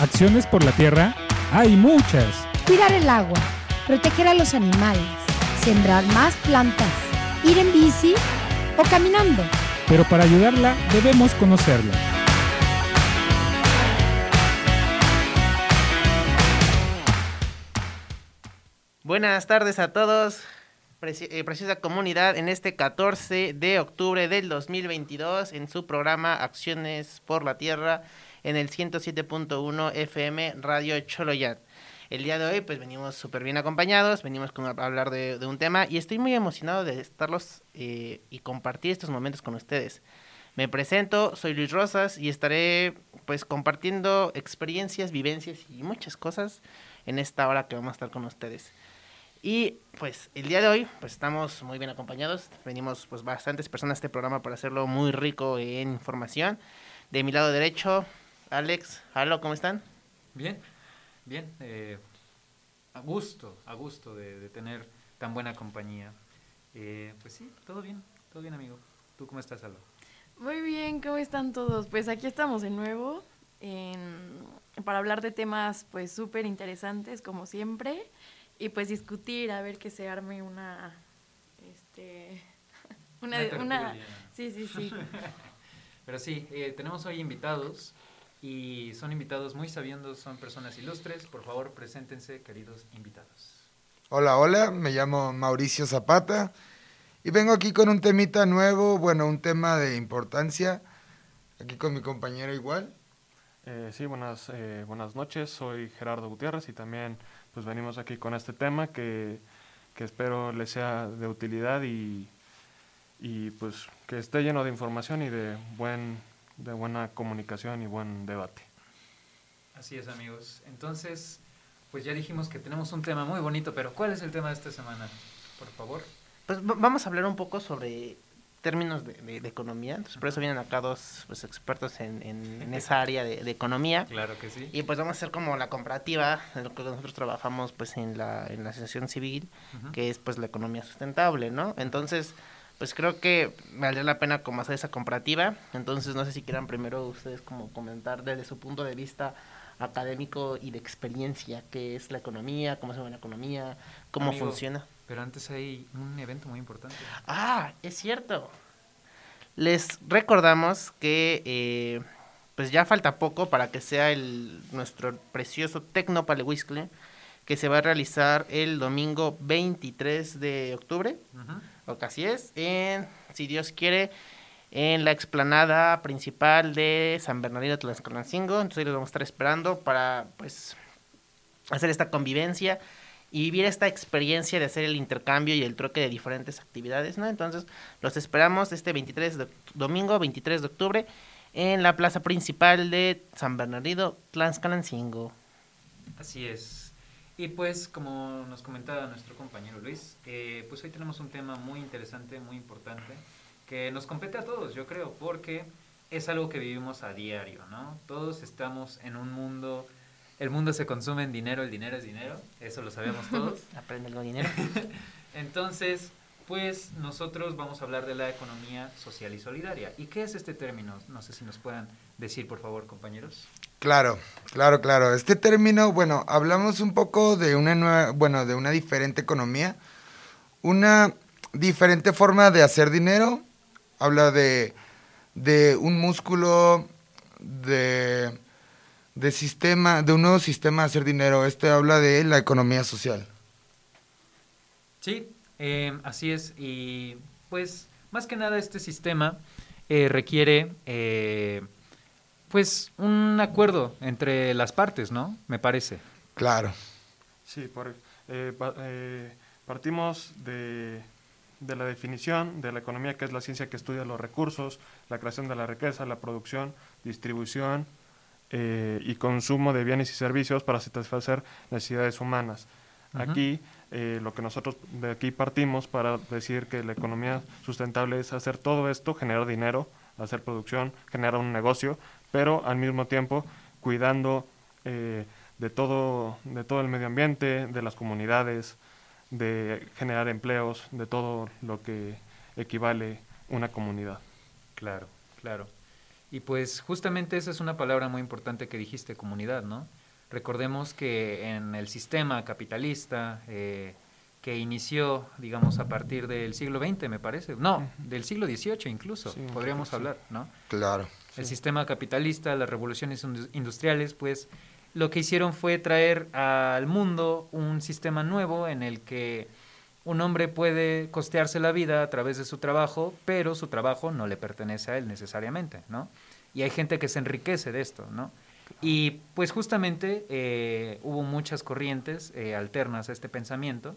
Acciones por la tierra hay muchas. Cuidar el agua, proteger a los animales, sembrar más plantas, ir en bici o caminando. Pero para ayudarla debemos conocerla. Buenas tardes a todos, eh, preciosa comunidad, en este 14 de octubre del 2022, en su programa Acciones por la Tierra, en el 107.1 FM Radio Choloyat. El día de hoy, pues venimos súper bien acompañados, venimos con, a hablar de, de un tema y estoy muy emocionado de estarlos eh, y compartir estos momentos con ustedes. Me presento, soy Luis Rosas y estaré pues compartiendo experiencias, vivencias y muchas cosas en esta hora que vamos a estar con ustedes. Y pues el día de hoy pues estamos muy bien acompañados. Venimos pues bastantes personas a este programa para hacerlo muy rico en información. De mi lado derecho, Alex, Halo, ¿cómo están? Bien, bien. eh, a gusto, a gusto de, de tener tan buena compañía. Eh, pues sí, todo bien, todo bien, amigo. ¿Tú cómo estás, Alba? Muy bien, ¿cómo están todos? Pues aquí estamos de nuevo en- para hablar de temas pues súper interesantes como siempre y pues discutir a ver que se arme una este una, Una sí sí sí Pero sí, eh, tenemos hoy invitados y son invitados muy sabiendos, son personas ilustres. Por favor, preséntense, queridos invitados. Hola, hola, me llamo Mauricio Zapata y vengo aquí con un temita nuevo, bueno, un tema de importancia, aquí con mi compañero igual. Eh, sí, buenas, eh, buenas noches. Soy Gerardo Gutiérrez y también pues venimos aquí con este tema que, que espero les sea de utilidad y, y pues que esté lleno de información y de buen de buena comunicación y buen debate. Así es, amigos. Entonces, pues ya dijimos que tenemos un tema muy bonito, pero ¿cuál es el tema de esta semana? Por favor. Pues va- vamos a hablar un poco sobre términos de, de- de economía. Entonces por eso vienen acá dos pues, expertos en, en- en esa área de, de economía. Claro que sí. Y pues vamos a hacer como la comparativa de lo que nosotros trabajamos pues en la, en la asociación civil, que es pues la economía sustentable, ¿no? Entonces, pues creo que valdría la pena como hacer esa comparativa. Entonces, no sé si quieran primero ustedes como comentar desde su punto de vista académico y de experiencia qué es la economía, cómo se ve la economía, cómo Amigo. funciona. Pero antes hay un evento muy importante. Ah, es cierto. Les recordamos que eh, pues ya falta poco para que sea el nuestro precioso Tecnopalehuiscle que se va a realizar el domingo 23 de octubre, Ujú. Casi es, en, si Dios quiere, en la explanada principal de San Bernardino Tlaxcalancingo. Entonces ahí vamos a estar esperando para pues hacer esta convivencia y vivir esta experiencia de hacer el intercambio y el troque de diferentes actividades, ¿no? Entonces, los esperamos este 23 de, domingo 23 de octubre en la plaza principal de San Bernardino Tlaxcalancingo. Así es. Y pues, como nos comentaba nuestro compañero Luis, eh, pues hoy tenemos un tema muy interesante, muy importante, que nos compete a todos, yo creo, porque es algo que vivimos a diario, ¿no? Todos estamos en un mundo, el mundo se consume en dinero, el dinero es dinero, eso lo sabemos todos. Aprende el dinero. Entonces, pues nosotros vamos a hablar de la economía social y solidaria. ¿Y qué es este término? No sé si nos puedan decir, por favor, compañeros. Claro, claro, claro. Este término, bueno, hablamos un poco de una nueva, bueno, de una diferente economía, una diferente forma de hacer dinero. Habla de, de un músculo, de, de sistema, de un nuevo sistema de hacer dinero. Este habla de la economía social. Sí, eh, así es. Y pues, más que nada, este sistema eh, requiere, eh, pues, un acuerdo entre las partes, ¿no? Me parece. Claro. Sí, por, eh, pa- eh, partimos de, de la definición de la economía, que es la ciencia que estudia los recursos, la creación de la riqueza, la producción, distribución eh, y consumo de bienes y servicios para satisfacer necesidades humanas. Aquí, eh, lo que nosotros de aquí partimos para decir que la economía sustentable es hacer todo esto, generar dinero, hacer producción, generar un negocio, pero al mismo tiempo cuidando eh, de todo, de todo el medio ambiente, de las comunidades, de generar empleos, de todo lo que equivale una comunidad. Claro, claro. Y pues justamente esa es una palabra muy importante que dijiste, comunidad, ¿no? Recordemos que en el sistema capitalista eh, que inició, digamos, a partir del siglo XX, me parece, no, del siglo XVIII incluso, Sí, podríamos sí. hablar, ¿no? Claro. El sistema capitalista, las revoluciones indu- industriales, pues lo que hicieron fue traer al mundo un sistema nuevo en el que un hombre puede costearse la vida a través de su trabajo, pero su trabajo no le pertenece a él necesariamente, ¿no? Y hay gente que se enriquece de esto, ¿no? Y pues justamente eh, hubo muchas corrientes eh, alternas a este pensamiento,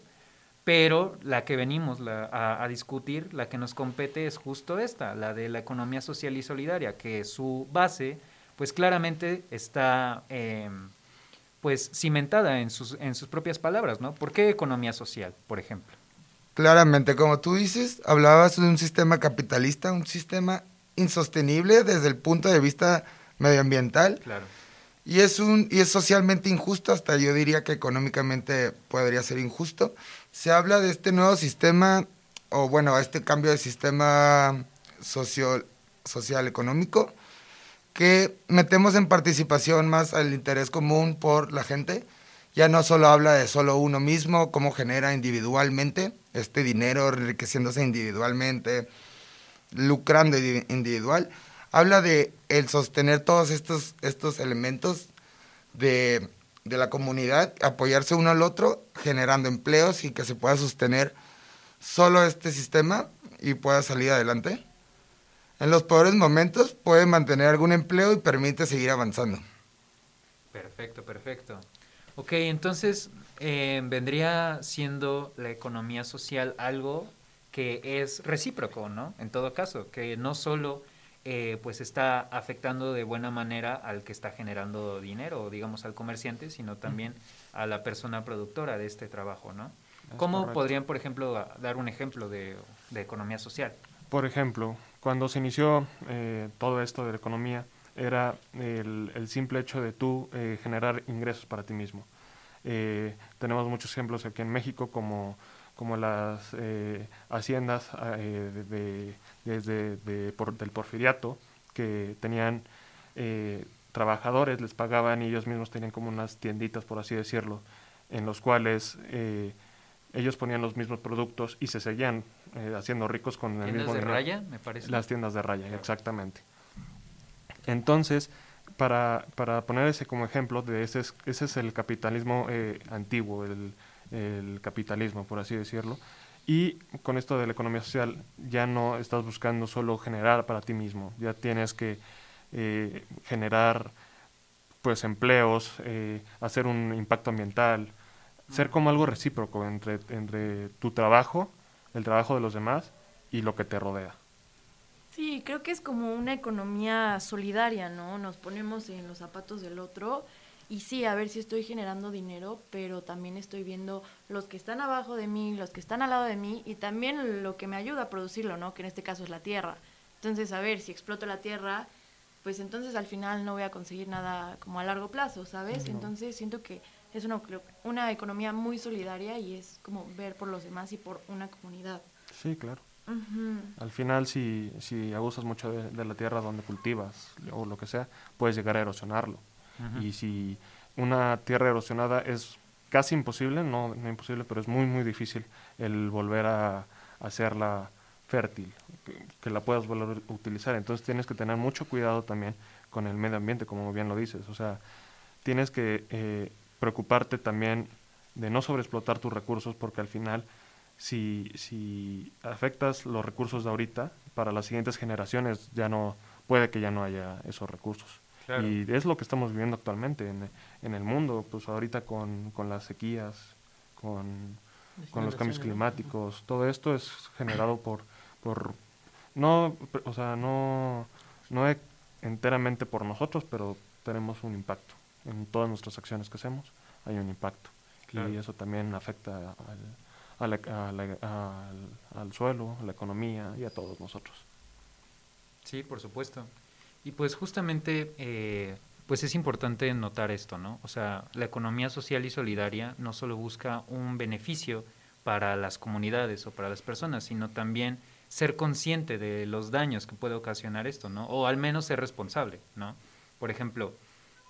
pero la que venimos la- a, a discutir, la que nos compete es justo esta, la de la economía social y solidaria, que su base, pues claramente está, eh, pues cimentada en sus, en sus propias palabras, ¿no? ¿Por qué economía social, por ejemplo? Claramente, como tú dices, hablabas de un sistema capitalista, un sistema insostenible desde el punto de vista medioambiental Claro. y es un y es socialmente injusto, hasta yo diría que económicamente podría ser injusto. Se habla de este nuevo sistema o bueno, este cambio de sistema socio, social económico que metemos en participación más al interés común por la gente. Ya no solo habla de solo uno mismo, cómo genera individualmente este dinero, enriqueciéndose individualmente, lucrando indi- individual. Habla de el sostener todos estos, estos elementos de, de la comunidad, apoyarse uno al otro, generando empleos y que se pueda sostener solo este sistema y pueda salir adelante. En los peores momentos puede mantener algún empleo y permite seguir avanzando. Perfecto, perfecto. Ok, entonces eh, vendría siendo la economía social algo que es recíproco, ¿no? En todo caso, que no solo eh, pues está afectando de buena manera al que está generando dinero, digamos al comerciante, sino también a la persona productora de este trabajo, ¿no? Es ¿Cómo correcto. podrían, por ejemplo, dar un ejemplo de, de economía social? Por ejemplo, cuando se inició eh, todo esto de la economía, era el, el simple hecho de tú eh, generar ingresos para ti mismo. Eh, tenemos muchos ejemplos aquí en México, como, como las eh, haciendas eh, de, de- desde de por- del porfiriato, que tenían eh, trabajadores, les pagaban y ellos mismos tenían como unas tienditas, por así decirlo, en los cuales eh, ellos ponían los mismos productos y se seguían eh, haciendo ricos con el ¿Tiendas mismo de dinero. raya, me parece? Las tiendas de raya, exactamente. Entonces, para, para poner ese como ejemplo, de ese, es, ese es el capitalismo eh, antiguo, el, el capitalismo, por así decirlo. Y con esto de la economía social, ya no estás buscando solo generar para ti mismo, ya tienes que eh, generar pues empleos, eh, hacer un impacto ambiental, ser como algo recíproco entre, entre tu trabajo, el trabajo de los demás y lo que te rodea. Sí, creo que es como una economía solidaria, ¿no? Nos ponemos en los zapatos del otro y sí, a ver si estoy generando dinero, pero también estoy viendo los que están abajo de mí, los que están al lado de mí y también lo que me ayuda a producirlo, ¿no? Que en este caso es la tierra. Entonces, a ver, si exploto la tierra, pues entonces al final no voy a conseguir nada como a largo plazo, ¿sabes? Entonces siento que es una, una economía muy solidaria y es como ver por los demás y por una comunidad. Sí, claro. Al final, si, si abusas mucho de, de la tierra donde cultivas o lo que sea, puedes llegar a erosionarlo. Y si una tierra erosionada es casi imposible, no, no imposible, pero es muy, muy difícil el volver a, a hacerla fértil, que, que la puedas volver a utilizar. Entonces tienes que tener mucho cuidado también con el medio ambiente, como bien lo dices. O sea, tienes que eh, preocuparte también de no sobreexplotar tus recursos porque al final si, si afectas los recursos de ahorita, para las siguientes generaciones ya no puede que ya no haya esos recursos. Claro. Y es lo que estamos viviendo actualmente en, en el mundo, pues ahorita con, con las sequías, con, con los cambios climáticos, todo esto es generado por, por no, o sea, no, no e- enteramente por nosotros, pero tenemos un impacto. En todas nuestras acciones que hacemos hay un impacto. Claro. Y eso también afecta al, a la- a la- al, al suelo, a la economía y a todos nosotros. Sí, por supuesto. Y pues justamente, eh, pues es importante notar esto, ¿no? O sea, la economía social y solidaria no solo busca un beneficio para las comunidades o para las personas, sino también ser consciente de los daños que puede ocasionar esto, ¿no? O al menos ser responsable, ¿no? Por ejemplo,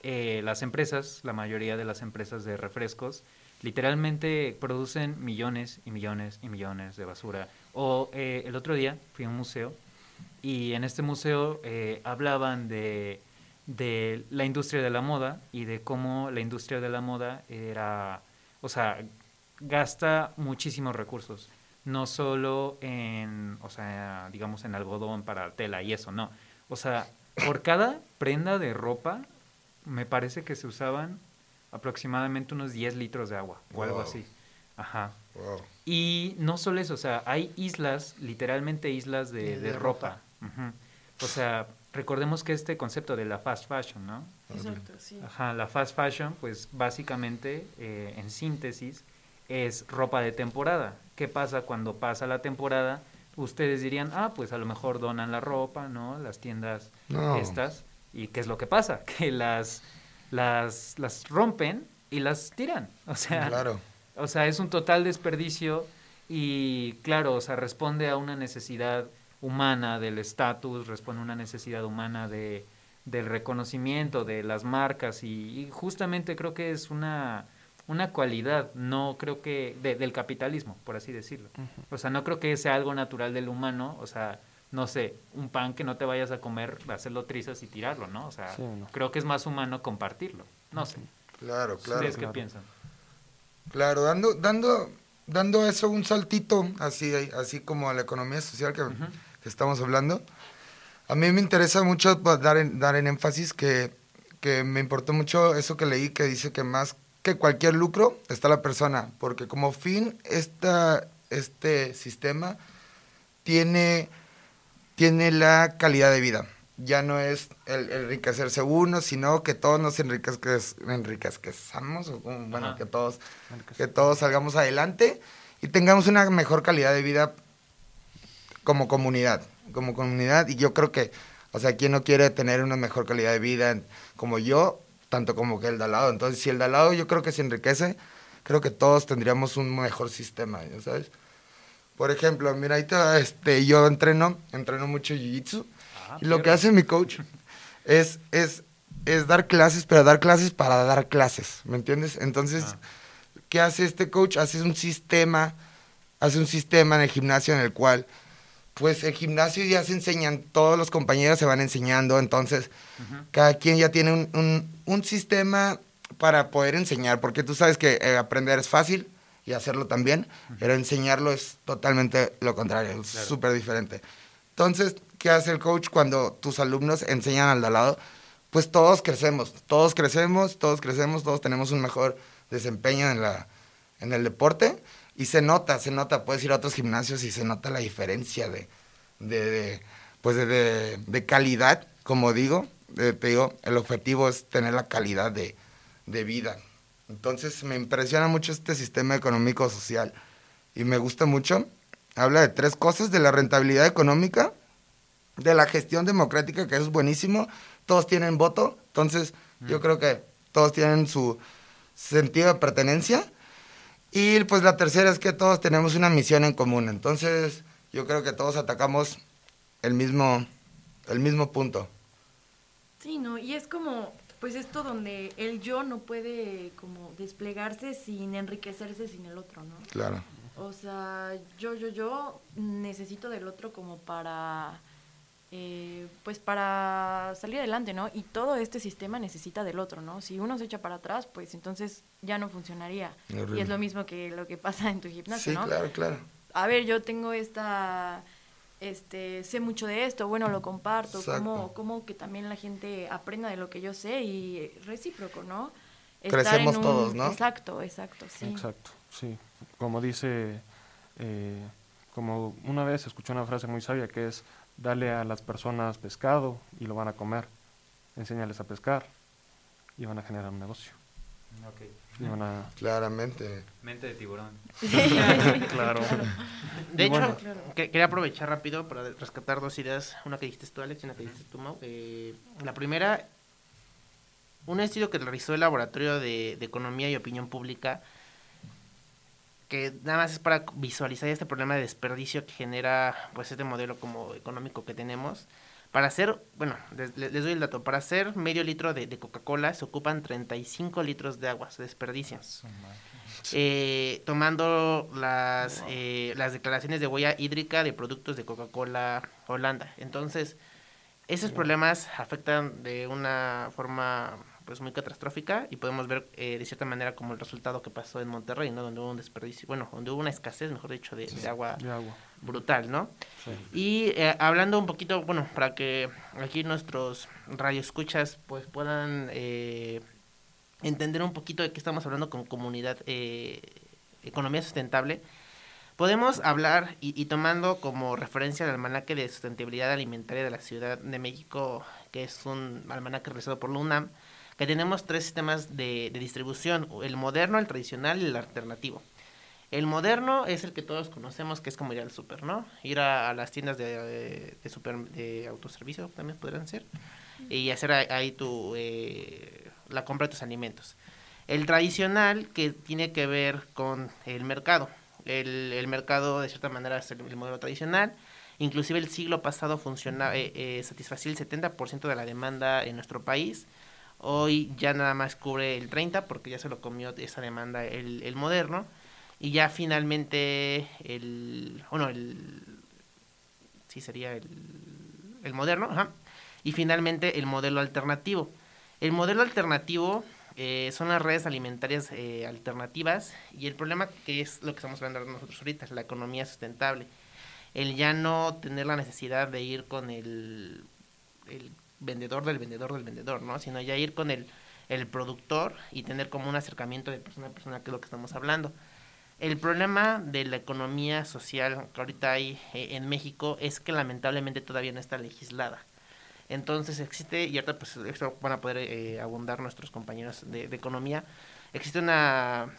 eh, las empresas, la mayoría de las empresas de refrescos, literalmente producen millones y millones y millones de basura. O eh, el otro día fui a un museo y en este museo eh, hablaban de, de la industria de la moda y de cómo la industria de la moda era, o sea, gasta muchísimos recursos, no solo en, o sea, digamos en algodón para tela y eso, no. O sea, por cada prenda de ropa me parece que se usaban aproximadamente unos 10 litros de agua o algo así. Ajá. Wow. Y no solo eso, o sea, hay islas, literalmente islas de, De- ropa. O sea, recordemos que este concepto de la fast fashion, ¿no? Exacto, sí. Ajá, la fast fashion, pues básicamente, eh, en síntesis, es ropa de temporada. ¿Qué pasa cuando pasa la temporada? Ustedes dirían, ah, pues a lo mejor donan la ropa, ¿no? Las tiendas No. estas. ¿Y qué es lo que pasa? Que las, las, las rompen y las tiran. O sea, Claro. O sea, es un total desperdicio y claro, o sea, responde a una necesidad humana del estatus, responde a una necesidad humana de, del reconocimiento de las marcas y, y justamente creo que es una, una cualidad, no creo que de- del capitalismo, por así decirlo. O sea, no creo que sea algo natural del humano, o sea, no sé, un pan que no te vayas a comer, hacerlo trizas y tirarlo, ¿no? O sea, Sí, no. creo que es más humano compartirlo. No sé. Claro, claro. ¿Ustedes qué claro. piensan? Claro, dando, dando, dando eso un saltito, así, así como a la economía social que, que estamos hablando. A mí me interesa mucho pues, dar en, dar en énfasis que, que me importó mucho eso que leí que dice que más que cualquier lucro está la persona, porque como fin esta, este sistema tiene, tiene la calidad de vida. Ya no es el, el enriquecerse uno, sino que todos nos enriquezcamos, o como, bueno, Ajá. que todos, que todos salgamos adelante y tengamos una mejor calidad de vida como comunidad, como comunidad. Y yo creo que, o sea, ¿quién no quiere tener una mejor calidad de vida como yo, tanto como que el de al lado? Entonces, si el de al lado yo creo que se enriquece, creo que todos tendríamos un mejor sistema, ¿ya ¿sabes? Por ejemplo, mira, ahorita este, yo entreno, entreno mucho jiu-jitsu. Ah, y lo que hace mi coach es, es, es dar clases, pero dar clases para dar clases, ¿me entiendes? Entonces, Ah. ¿qué hace este coach? Hace un sistema, hace un sistema en el gimnasio en el cual, pues el gimnasio ya se enseñan, todos los compañeros se van enseñando, entonces cada quien ya tiene un, un- un sistema para poder enseñar, porque tú sabes que eh, aprender es fácil y hacerlo también, pero enseñarlo es totalmente lo contrario, es Claro. súper diferente. Entonces, ¿qué hace el coach cuando tus alumnos enseñan al de lado? Pues todos crecemos, todos crecemos, todos crecemos, todos tenemos un mejor desempeño en, la, en el deporte y se nota, se nota, puedes ir a otros gimnasios y se nota la diferencia de, de, pues de, de- calidad, como digo, te digo, el objetivo es tener la calidad de, de vida. Entonces me impresiona mucho este sistema económico social y me gusta mucho. Habla de tres cosas, de la rentabilidad económica, de la gestión democrática, que eso es buenísimo. Todos tienen voto, entonces yo creo que todos tienen su sentido de pertenencia. Y pues la tercera es que todos tenemos una misión en común. Entonces yo creo que todos atacamos el mismo, el mismo punto. Sí, ¿no? Y es como, pues esto donde el yo no puede como desplegarse sin enriquecerse sin el otro, ¿no? Claro. O sea, yo, yo, yo necesito del otro como para, eh, pues para salir adelante, ¿no? Y todo este sistema necesita del otro, ¿no? Si uno se echa para atrás, pues entonces ya no funcionaría. Horrible. Y es lo mismo que lo que pasa en tu gimnasio, Sí, ¿no? claro, claro. a ver, yo tengo esta, este, sé mucho de esto, bueno, lo comparto, como, como que también la gente aprenda de lo que yo sé y recíproco, ¿no? Crecemos todos, ¿no? Exacto, exacto, sí. Exacto, sí. Como dice, eh, como una vez escuché una frase muy sabia que es, dale a las personas pescado y lo van a comer, enséñales a pescar y van a generar un negocio. Ok. Y van a... Claramente. Mente de tiburón. Claro. De hecho, bueno. que- quería aprovechar rápido para rescatar dos ideas. Una que dijiste tú, Alex, y una que dijiste tú, Mau. Eh, la primera, un estudio que realizó el Laboratorio de, de Economía y Opinión Pública que nada más es para visualizar este problema de desperdicio que genera pues este modelo como económico que tenemos. Para hacer, bueno, les, les doy el dato, para hacer medio litro de, de Coca-Cola se ocupan 35 litros de agua, se desperdician. Eh, tomando las, eh, las declaraciones de huella hídrica de productos de Coca-Cola Holanda. Entonces, esos problemas afectan de una forma pues muy catastrófica y podemos ver eh, de cierta manera como el resultado que pasó en Monterrey, ¿no? Donde hubo un desperdicio, bueno, donde hubo una escasez, mejor dicho, de, de agua de agua. brutal, ¿no? Sí. Y eh, hablando un poquito, bueno, para que aquí nuestros radioescuchas pues puedan eh, entender un poquito de qué estamos hablando con comunidad eh, economía sustentable, podemos hablar y, y tomando como referencia el almanaque de sustentabilidad alimentaria de la Ciudad de México, que es un almanaque realizado por la UNAM, que tenemos tres sistemas de, distribución, el moderno, el tradicional y el alternativo. El moderno es el que todos conocemos, que es como ir al súper, ¿no? Ir a, las tiendas de, super, de autoservicio también podrían ser, y hacer ahí, tu, eh, la compra de tus alimentos. El tradicional, que tiene que ver con el mercado. El, mercado, de cierta manera, es el, el modelo tradicional. Inclusive el siglo pasado funciona, eh, eh, satisfacía el 70% de la demanda en nuestro país. Hoy ya nada más cubre el 30% porque ya se lo comió esa demanda el, el moderno. Y ya finalmente el... Bueno, el... Sí, sería el, el moderno. Ajá. Y finalmente el modelo alternativo. El modelo alternativo eh, son las redes alimentarias eh, alternativas y el problema que es lo que estamos hablando nosotros ahorita, es la economía sustentable. El ya no tener la necesidad de ir con el, el vendedor del vendedor del vendedor, ¿no? Sino ya ir con el, el productor y tener como un acercamiento de persona a persona, que es lo que estamos hablando. El problema de la economía social que ahorita hay eh, en México es que lamentablemente todavía no está legislada. Entonces existe, y ahorita pues van a poder eh, abundar nuestros compañeros de, de, economía, existe una,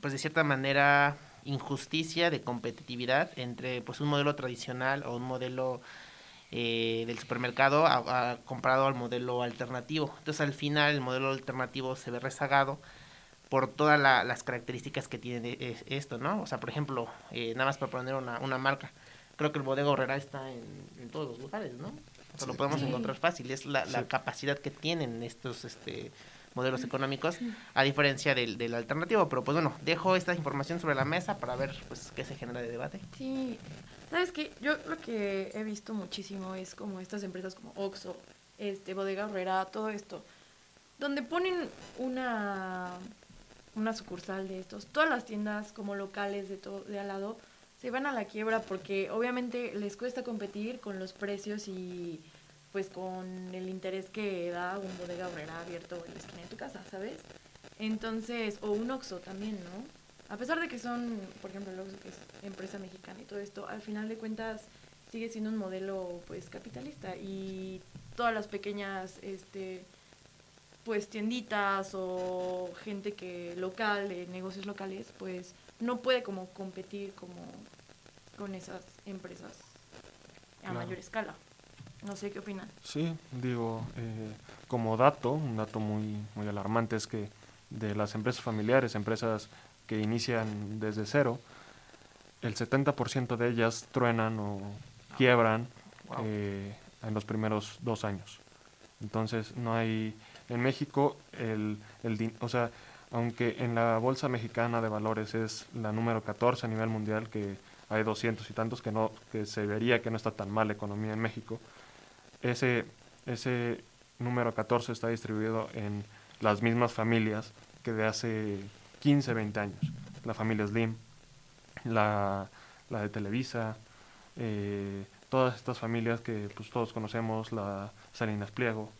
pues de cierta manera, injusticia de competitividad entre pues un modelo tradicional o un modelo eh, del supermercado a, a, comparado al modelo alternativo. Entonces al final el modelo alternativo se ve rezagado por todas la, las características que tiene esto, ¿no? O sea, por ejemplo, eh, nada más para poner una, una marca, creo que el bodega horrera está en, en todos los lugares, ¿no? O sea, lo podemos encontrar fácil, es la, la sí. capacidad que tienen estos este, modelos económicos, a diferencia del, del, alternativo. Pero pues bueno, dejo esta información sobre la mesa para ver pues qué se genera de debate. Sí, sabes que yo lo que he visto muchísimo es como estas empresas como Oxxo, este, Bodega Herrera, todo esto, donde ponen una una sucursal de estos, todas las tiendas como locales de todo de al lado se van a la quiebra porque obviamente les cuesta competir con los precios y pues con el interés que da un bodega obrera abierto en la esquina de tu casa, ¿sabes? Entonces, o un Oxxo también, ¿no? A pesar de que son, por ejemplo, el Oxxo que es empresa mexicana y todo esto, al final de cuentas sigue siendo un modelo pues capitalista y todas las pequeñas este pues tienditas o gente que local de negocios locales pues no puede como competir como con esas empresas a claro. mayor escala. No sé qué opinan. Sí, digo, eh, como dato, un dato muy, muy alarmante es que de las empresas familiares, empresas que inician desde cero, el 70% de ellas truenan o quiebran wow. eh, en los primeros dos años. Entonces no hay, en México, el, el, o sea, aunque en la Bolsa Mexicana de Valores es la número 14 a nivel mundial, que hay 200 y tantos, que, no, que se vería que no está tan mal la economía en México, ese, ese número 14 está distribuido en las mismas familias que de hace 15, 20 años. La familia Slim, la, la de Televisa, eh, todas estas familias que pues, todos conocemos, la Salinas Pliego,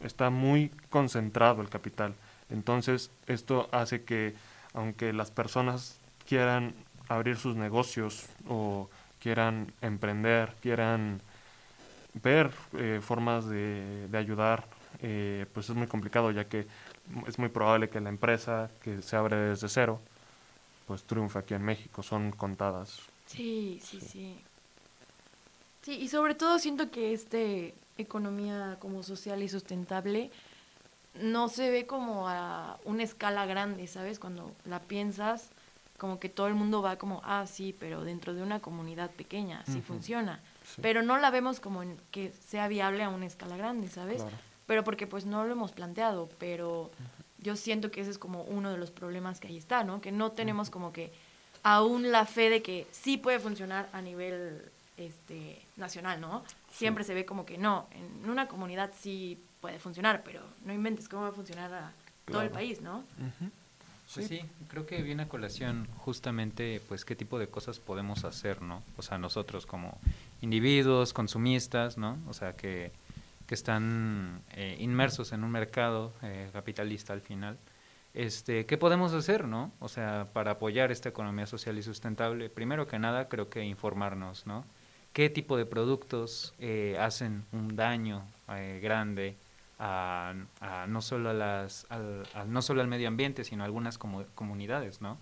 está muy concentrado el capital. Entonces, esto hace que, aunque las personas quieran abrir sus negocios o quieran emprender, quieran ver eh, formas de, de ayudar, eh, pues es muy complicado, ya que es muy probable que la empresa que se abre desde cero, pues triunfe aquí en México. Son contadas. Sí, sí, sí. Sí, sí y sobre todo siento que este economía como social y sustentable no se ve como a una escala grande, ¿sabes? Cuando la piensas, como que todo el mundo va como, ah, sí, pero dentro de una comunidad pequeña, sí funciona. Sí. Pero no la vemos como en que sea viable a una escala grande, ¿sabes? Claro. Pero porque pues no lo hemos planteado, pero yo siento que ese es como uno de los problemas que ahí está, ¿no? Que no tenemos como que aún la fe de que sí puede funcionar a nivel este nacional, ¿no? Siempre se ve como que no, en una comunidad sí puede funcionar, pero no inventes cómo va a funcionar a todo el país, ¿no? Ujú. Pues sí, creo que viene a colación justamente pues qué tipo de cosas podemos hacer, ¿no? O sea, nosotros como individuos, consumistas, ¿no? O sea, que, que están eh, inmersos en un mercado eh, capitalista al final. Este, ¿Qué podemos hacer, no? O sea, para apoyar esta economía social y sustentable, primero que nada creo que informarnos, ¿no? ¿Qué tipo de productos eh, hacen un daño eh, grande a, a no solo a las al, no solo al medio ambiente sino a algunas comu- comunidades no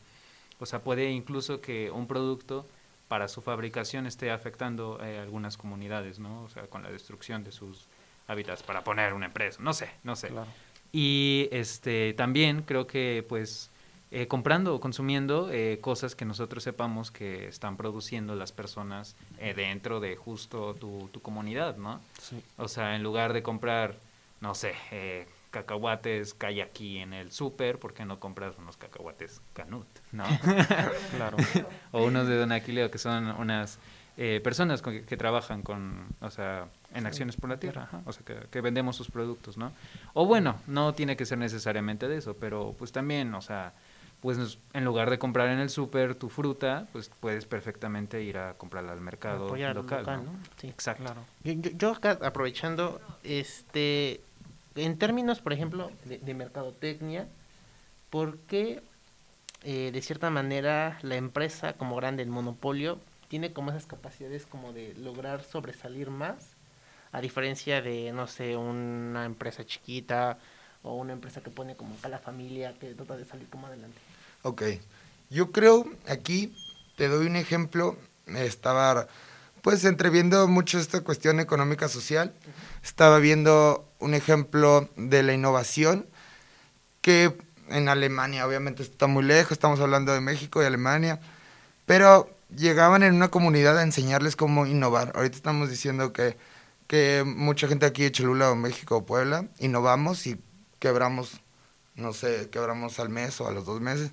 o sea puede incluso que un producto para su fabricación esté afectando eh, algunas comunidades no o sea con la destrucción de sus hábitats para poner una empresa no sé no sé Claro. y este también creo que pues eh, comprando o consumiendo eh, cosas que nosotros sepamos que están produciendo las personas eh, dentro de justo tu, tu comunidad, ¿no? Sí. O sea, en lugar de comprar, no sé, eh, cacahuates que hay aquí en el súper, ¿por qué no compras unos cacahuates canut, no? Claro. o unos de Don Aquileo, que son unas eh, personas con- que, trabajan con, o sea, en acciones por la tierra, ajá, o sea, que, que vendemos sus productos, ¿no? O bueno, no tiene que ser necesariamente de eso, pero pues también, o sea, pues en lugar de comprar en el súper tu fruta, pues puedes perfectamente ir a comprarla al mercado local, local, ¿no? ¿no? Sí. Exacto. Claro. Yo, yo- yo acá aprovechando, este, en términos, por ejemplo, de, mercadotecnia, ¿por qué eh, de cierta manera la empresa como grande, el monopolio, tiene como esas capacidades como de lograr sobresalir más, a diferencia de, no sé, una empresa chiquita o una empresa que pone como acá la familia que trata de salir como adelante? Ok. Yo creo, aquí te doy un ejemplo. Estaba, pues, entreviendo mucho esta cuestión económica social. Estaba viendo un ejemplo de la innovación que en Alemania, obviamente está muy lejos, estamos hablando de México y Alemania, pero llegaban en una comunidad a enseñarles cómo innovar. Ahorita estamos diciendo que, que mucha gente aquí de Cholula o México o Puebla innovamos y quebramos, no sé, quebramos al mes o a los dos meses,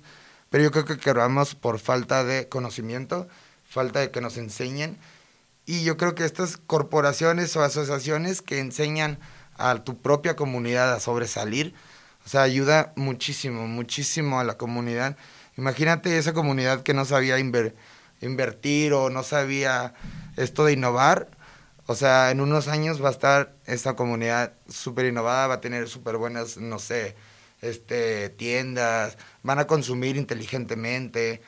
pero yo creo que quebramos por falta de conocimiento, falta de que nos enseñen. Y yo creo que estas corporaciones o asociaciones que enseñan a tu propia comunidad a sobresalir, o sea, ayuda muchísimo, muchísimo a la comunidad. Imagínate esa comunidad que no sabía inver- invertir o no sabía esto de innovar. O sea, en unos años va a estar esta comunidad súper innovada, va a tener súper buenas, no sé, este, tiendas, van a consumir inteligentemente.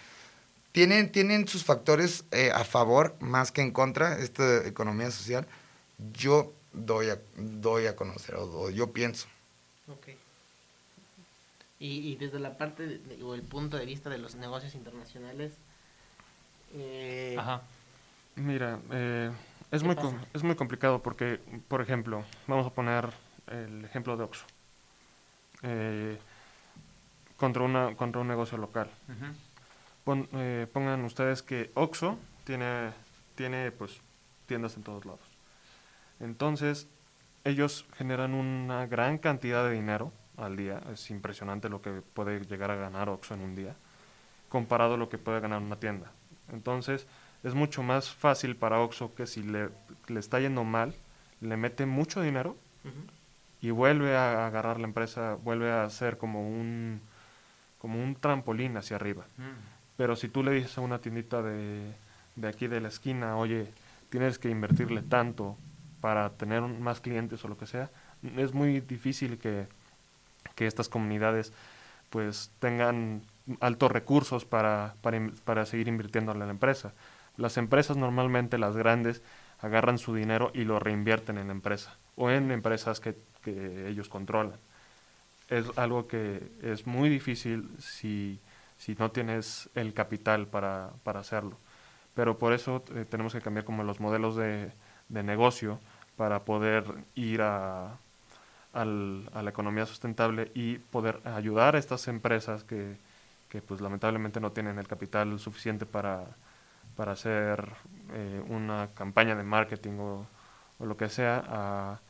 Tienen, tienen sus factores eh, a favor más que en contra, esta economía social. Yo doy a, doy a conocer, o, o yo pienso. Ok. Y, y desde la parte de- o el punto de vista de los negocios internacionales, eh, Ajá. Mira, eh, es, ¿Qué muy com- es muy complicado porque, por ejemplo, vamos a poner el ejemplo de Oxxo. Eh, contra, una, contra un negocio local. Ujú. Pon- eh, pongan ustedes que Oxxo tiene, tiene pues, tiendas en todos lados. Entonces, ellos generan una gran cantidad de dinero al día. Es impresionante lo que puede llegar a ganar Oxxo en un día, comparado a lo que puede ganar una tienda. Entonces, es mucho más fácil para Oxxo que si le, le está yendo mal, le mete mucho dinero y vuelve a agarrar la empresa, vuelve a ser como un, como un trampolín hacia arriba. Mm. Pero si tú le dices a una tiendita de, de aquí de la esquina, oye, tienes que invertirle tanto para tener más clientes o lo que sea, es muy difícil que, que estas comunidades pues tengan altos recursos para, para, para seguir invirtiendo en la empresa. Las empresas normalmente, las grandes, agarran su dinero y lo reinvierten en la empresa o en empresas que, que ellos controlan. Es algo que es muy difícil si, si no tienes el capital para, para hacerlo. Pero por eso eh, tenemos que cambiar como los modelos de, de negocio para poder ir a, al- a la economía sustentable y poder ayudar a estas empresas que, que pues lamentablemente no tienen el capital suficiente para, para hacer eh, una campaña de marketing o, o lo que sea, a,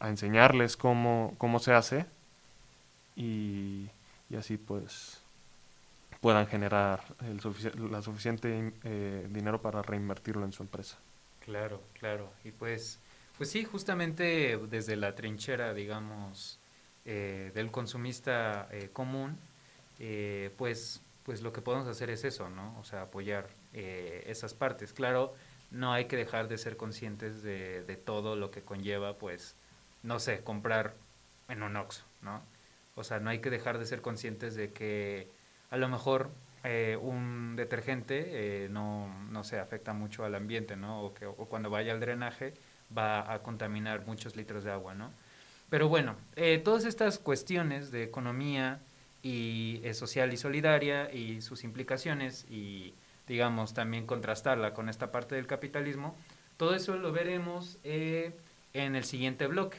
a enseñarles cómo, cómo se hace y, y así pues puedan generar el sufici- la suficiente eh, dinero para reinvertirlo en su empresa. Claro, claro. Y pues, pues sí, justamente desde la trinchera, digamos, eh, del consumista eh, común, pues, pues lo que podemos hacer es eso, ¿no? O sea, apoyar esas partes. Claro, no hay que dejar de ser conscientes de, de todo lo que conlleva, pues, no sé, comprar en un Oxxo, ¿no? O sea, no hay que dejar de ser conscientes de que a lo mejor eh, un detergente eh, no, no se afecta mucho al ambiente, ¿no? O, que, o cuando vaya al drenaje va a contaminar muchos litros de agua, ¿no? Pero bueno, eh, todas estas cuestiones de economía y social y solidaria y sus implicaciones y digamos también contrastarla con esta parte del capitalismo, todo eso lo veremos en el siguiente bloque,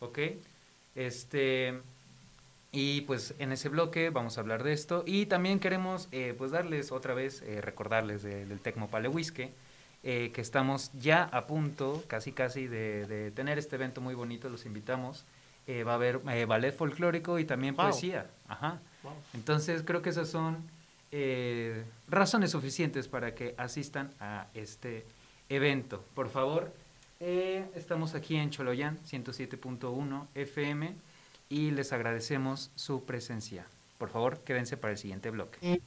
¿ok? Este, y pues en ese bloque vamos a hablar de esto y también queremos eh, pues darles otra vez, eh, recordarles de- del Tecmo Pale Whisky, eh, que estamos ya a punto, casi casi, de, de tener este evento muy bonito, los invitamos. Eh, va a haber eh, ballet folclórico y también Wow. poesía. Ajá. Entonces creo que esas son eh, razones suficientes para que asistan a este evento. Por favor, eh, estamos aquí en Choloyán 107.1 FM y les agradecemos su presencia. Por favor, quédense para el siguiente bloque.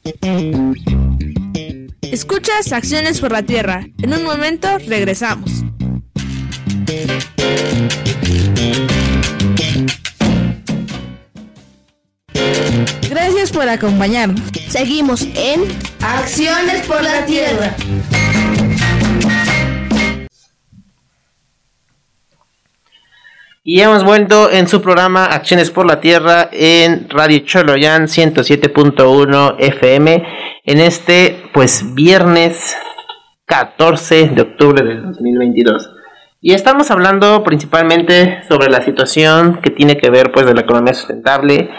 Escuchas Acciones por la Tierra. En un momento regresamos. Gracias por acompañarnos. Seguimos en Acciones por la Tierra. Y hemos vuelto en su programa Acciones por la Tierra en Radio Choloyan 107.1 FM en este pues viernes 14 de octubre del 2022. Y estamos hablando principalmente sobre la situación que tiene que ver pues de la economía sustentable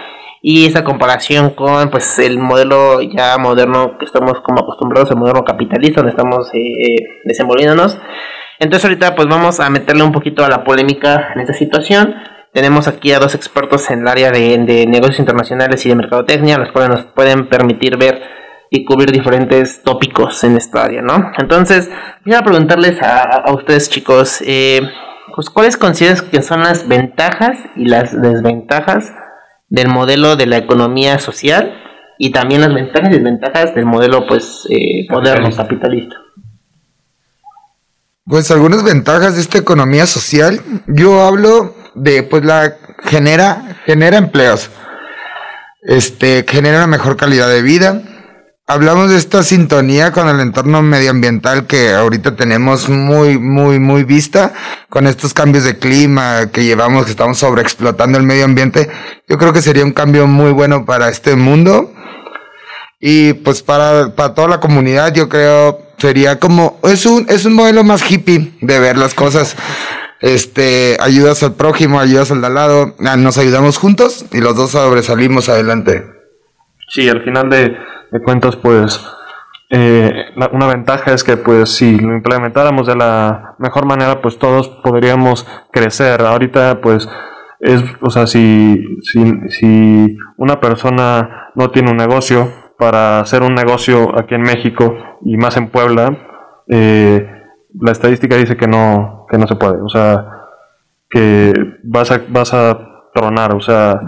y esa comparación con pues el modelo ya moderno que estamos como acostumbrados al modelo capitalista donde estamos eh, eh, desenvolviéndonos. Entonces ahorita pues vamos a meterle un poquito a la polémica en esta situación. Tenemos aquí a dos expertos en el área de, de negocios internacionales y de mercadotecnia, los cuales nos pueden permitir ver y cubrir diferentes tópicos en esta área, ¿no? Entonces, quiero preguntarles a, a ustedes chicos, eh, pues, ¿cuáles consideras que son las ventajas y las desventajas del modelo de la economía social y también las ventajas y desventajas del modelo pues eh, moderno capitalista? Pues algunas ventajas de esta economía social, yo hablo de pues la genera genera empleos. Este genera una mejor calidad de vida. Hablamos de esta sintonía con el entorno medioambiental que ahorita tenemos muy muy muy vista con estos cambios de clima que llevamos que estamos sobreexplotando el medio ambiente. Yo creo que sería un cambio muy bueno para este mundo. Y pues para, para toda la comunidad yo creo sería como, es un, es un modelo más hippie de ver las cosas. Este, ayudas al prójimo, ayudas al de al lado, ah, nos ayudamos juntos y los dos sobresalimos adelante. Sí, al final de, de cuentas, pues eh, una ventaja es que pues si lo implementáramos de la mejor manera, pues todos podríamos crecer. Ahorita pues es, o sea, si, si, si una persona no tiene un negocio, para hacer un negocio aquí en México y más en Puebla, eh, la estadística dice que no, que no se puede. O sea, que vas a, vas a tronar, o sea,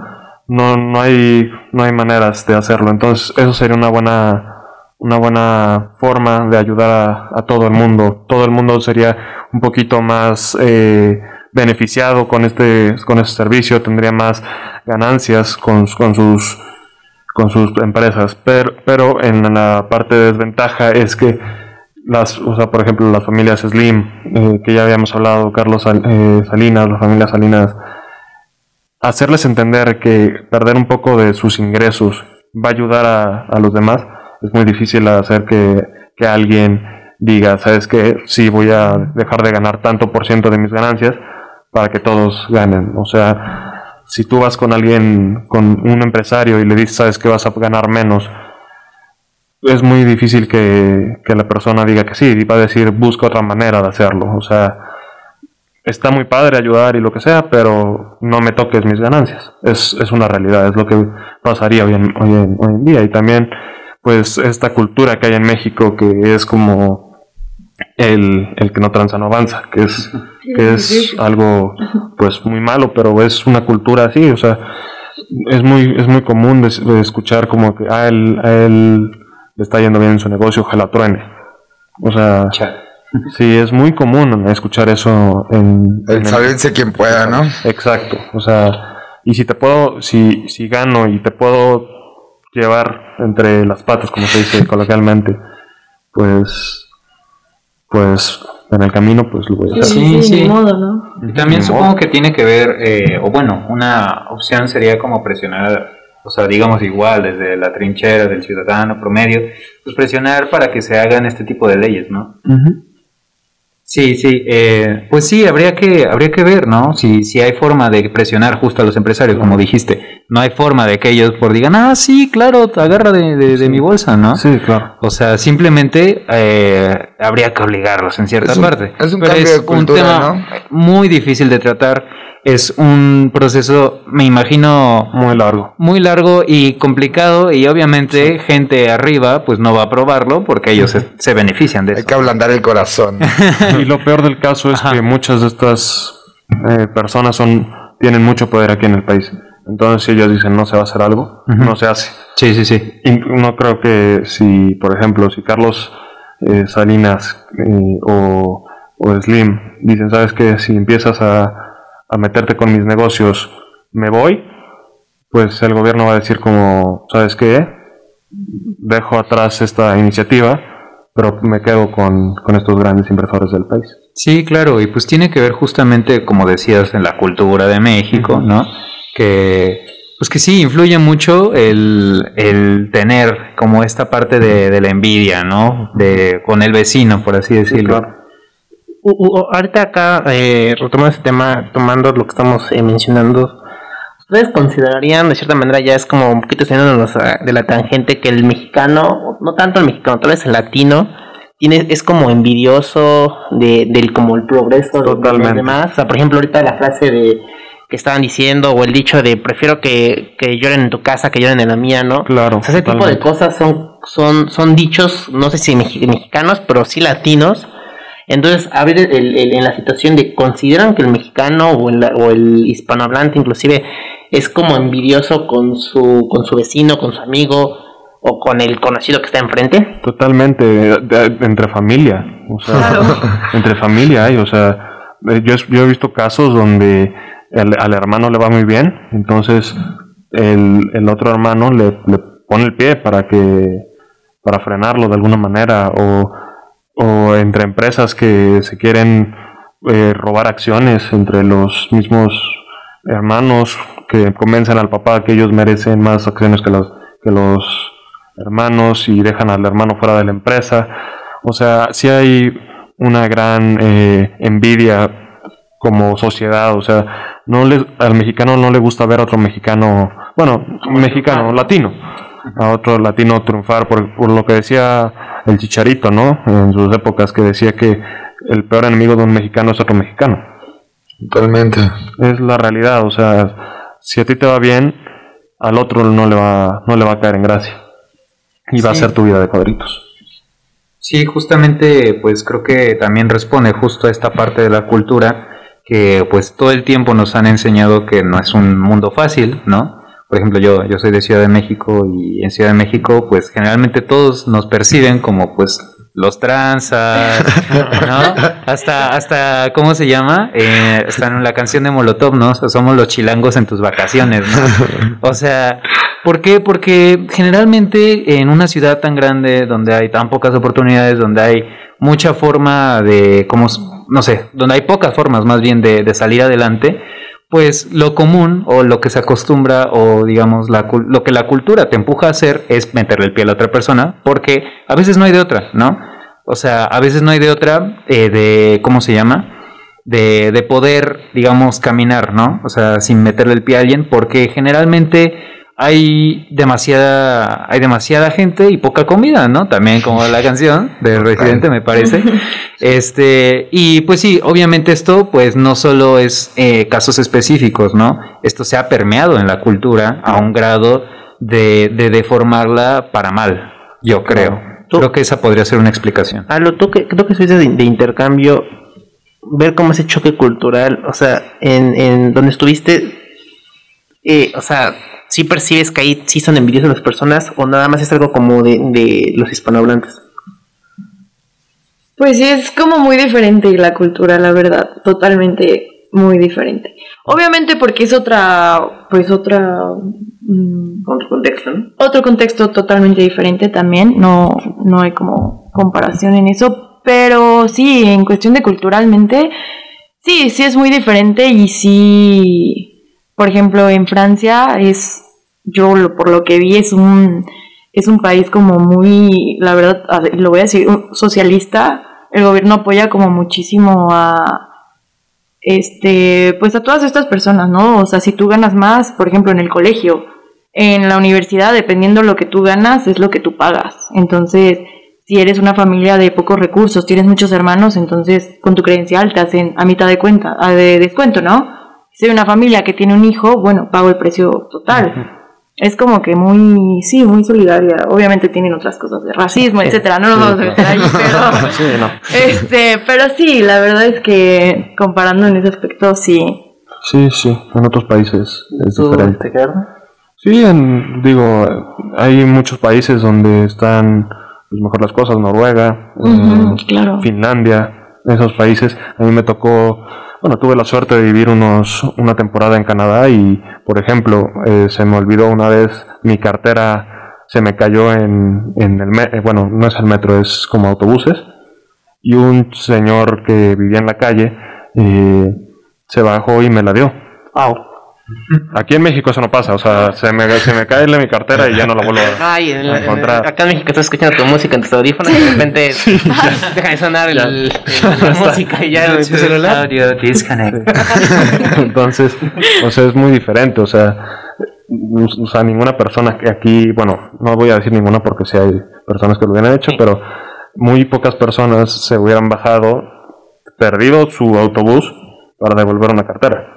no, no hay no hay maneras de hacerlo. Entonces, eso sería una buena una buena forma de ayudar a, todo el mundo. Todo el mundo sería un poquito más eh, beneficiado con este con este servicio, tendría más ganancias con, con sus con sus empresas, pero, pero en la parte de desventaja es que las, o sea, por ejemplo, las familias Slim, eh, que ya habíamos hablado, Carlos Sal- eh, Salinas, las familias Salinas, hacerles entender que perder un poco de sus ingresos va a ayudar a, a los demás, es muy difícil hacer que, que alguien diga, sabes que sí voy a dejar de ganar tanto por ciento de mis ganancias para que todos ganen. O sea, si tú vas con alguien, con un empresario y le dices, sabes que vas a ganar menos es muy difícil que, que la persona diga que sí y va a decir busca otra manera de hacerlo. O sea, está muy padre ayudar y lo que sea, pero no me toques mis ganancias. Es, es una realidad, es lo que pasaría hoy en, hoy, en, hoy en día. Y también, pues, esta cultura que hay en México que es como el, el que no tranza no avanza, que es, que es algo, pues, muy malo, pero es una cultura así, o sea, es muy, es muy común de, de escuchar como que, ah, él, a él le está yendo bien en su negocio, ojalá truene. O sea, sí, es muy común escuchar eso en... El en sálvense quien pueda, ¿no? Exacto, o sea, y si te puedo, si, si gano y te puedo llevar entre las patas, como se dice coloquialmente, pues, pues en el camino, pues lo voy a hacer. Sí, sí. ni modo, ¿no? Y también Ni supongo modo. que tiene que ver, eh, o bueno, una opción sería como presionar, o sea, digamos igual, desde la trinchera del ciudadano promedio, pues presionar para que se hagan este tipo de leyes, ¿no? Sí, sí, eh, pues sí, habría que, habría que ver, ¿no? Si, si hay forma de presionar justo a los empresarios, como dijiste. No hay forma de que ellos por digan, ah, sí, claro, agarra de, de, de mi bolsa, ¿no? Sí, claro. O sea, simplemente eh, habría que obligarlos en cierta Es un- parte. es un Pero cambio de un cultura, tema ¿no? muy difícil de tratar. Es un proceso, me imagino, Muy largo. muy largo y complicado y obviamente gente arriba pues no va a probarlo porque ellos se, se benefician de Hay eso. que ablandar el corazón. Y lo peor del caso es Ajá. que muchas de estas eh, personas son tienen mucho poder aquí en el país. Entonces, si ellos dicen no se va a hacer algo, no se hace. Sí, sí, sí. Y no creo que si, por ejemplo, si Carlos eh, Salinas eh, o, o Slim dicen, ¿sabes qué? Si empiezas a, a meterte con mis negocios, me voy, pues el gobierno va a decir como, ¿sabes qué? Dejo atrás esta iniciativa, pero me quedo con, con estos grandes inversores del país. Sí, claro, y pues tiene que ver justamente, como decías, en la cultura de México, ¿no? Que, pues que sí, influye mucho el, el tener como esta parte de, de la envidia, ¿no? De, con el vecino, por así decirlo. Ahorita acá, eh, retomando ese tema, tomando lo que estamos eh, mencionando, ¿ustedes considerarían, de cierta manera, ya es como un poquito saliéndonos de la tangente, que el mexicano, no tanto el mexicano, tal vez el latino, tiene, es como envidioso de, del como el progreso de- de los demás? O sea, por ejemplo, ahorita la frase de que estaban diciendo, o el dicho de prefiero que, que lloren en tu casa que lloren en la mía, ¿no? Claro. O sea, ese tipo de cosas son, son, son dichos, no sé si mexicanos, pero sí latinos. Entonces, a ver, el- el- en la situación de, ¿consideran que el mexicano o el, o el hispanohablante inclusive es como envidioso con su, con su vecino, con su amigo o con el conocido que está enfrente? Totalmente, de- de- entre familia, o sea, entre familia hay, o sea, eh, yo, yo he visto casos donde al hermano le va muy bien, entonces el, otro hermano le, pone el pie para que, para frenarlo de alguna manera, o, entre empresas que se quieren eh, robar acciones entre los mismos hermanos que convencen al papá que ellos merecen más acciones que los, que los hermanos y dejan al hermano fuera de la empresa. O sea, sí hay una gran eh, envidia como sociedad, o sea, no le, al mexicano no le gusta ver a otro mexicano, bueno, mexicano, latino, a otro latino triunfar, por, por lo que decía el chicharito, ¿no? En sus épocas, que decía que el peor enemigo de un mexicano es otro mexicano. Totalmente. Es la realidad, o sea, si a ti te va bien, al otro no le va, no le va a caer en gracia. Y va a ser tu vida de cuadritos. Sí, justamente, pues creo que también responde justo a esta parte de la cultura que pues todo el tiempo nos han enseñado que no es un mundo fácil, ¿no? Por ejemplo, yo, yo soy de Ciudad de México y en Ciudad de México pues generalmente todos nos perciben como pues los tranzas, ¿no? Hasta, hasta, ¿cómo se llama? Eh, está en la canción de Molotov, ¿no? O sea, somos los chilangos en tus vacaciones, ¿no? O sea, ¿por qué? Porque generalmente en una ciudad tan grande, donde hay tan pocas oportunidades, donde hay mucha forma de, como, no sé, donde hay pocas formas más bien de, de salir adelante, pues lo común o lo que se acostumbra o digamos la, lo que la cultura te empuja a hacer es meterle el pie a la otra persona porque a veces no hay de otra, ¿no? O sea, a veces no hay de otra eh, de, ¿cómo se llama? De, de poder, digamos, caminar, ¿no? O sea, sin meterle el pie a alguien porque generalmente hay demasiada, hay demasiada gente y poca comida, ¿no? También como la canción del Residente, me parece. Este, y pues sí, obviamente esto, pues no solo es eh, casos específicos, ¿no? Esto se ha permeado en la cultura a un grado de, de deformarla para mal, yo creo. Creo que esa podría ser una explicación. Aló, tú que creo que de, de intercambio, ver cómo ese choque cultural, o sea, en, en donde estuviste, eh, o sea, ¿sí percibes que ahí sí son envidiosas las personas o nada más es algo como de, de los hispanohablantes? Pues sí, es como muy diferente la cultura, la verdad, totalmente muy diferente. Obviamente porque es otra, pues otra... mm, Otro contexto, ¿no? otro contexto totalmente diferente también, no, no hay como comparación en eso, pero sí, en cuestión de culturalmente, sí, sí es muy diferente y sí, por ejemplo, en Francia es, yo lo- por lo que vi es un, es un país como muy, la verdad, lo voy a decir, socialista, el gobierno apoya como muchísimo a, este, pues a todas estas personas, ¿no? O sea, si tú ganas más, por ejemplo, en el colegio, en la universidad, dependiendo lo que tú ganas, es lo que tú pagas. Entonces, si eres una familia de pocos recursos, tienes muchos hermanos, entonces con tu credencial te hacen a mitad de cuenta, de descuento, ¿no? Si hay una familia que tiene un hijo, bueno, pago el precio total. Es como que muy, sí, muy solidaria. Obviamente tienen otras cosas de racismo, etcétera. No nos Sí, vamos a meter ahí, pero Sí, no. este, pero sí, la verdad es que comparando en ese aspecto, sí. Sí, sí, en otros países es ¿Tú, diferente. Ricardo? Sí, en- digo, hay muchos países donde están pues, mejor las cosas, Noruega, Ujú, eh, claro. Finlandia, esos países. A mí me tocó, bueno, tuve la suerte de vivir unos, una temporada en Canadá y, por ejemplo, eh, se me olvidó una vez mi cartera, se me cayó en, en el, me- eh, bueno, no es el metro, es como autobuses, y un señor que vivía en la calle eh, se bajó y me la dio. Aquí en México eso no pasa, o sea, se me, se me cae mi cartera y ya no la vuelvo a, Ay, en la- encontrar. acá en México estás escuchando tu música en tus audífonos y de repente deja de sonar el, el- la música y ya tu celular. Audio disconnect. Entonces, o sea, es muy diferente, o sea, o sea, ninguna persona que aquí, bueno, no voy a decir ninguna porque sí hay personas que lo hubieran hecho, pero muy pocas personas se hubieran bajado, perdido su autobús para devolver una cartera.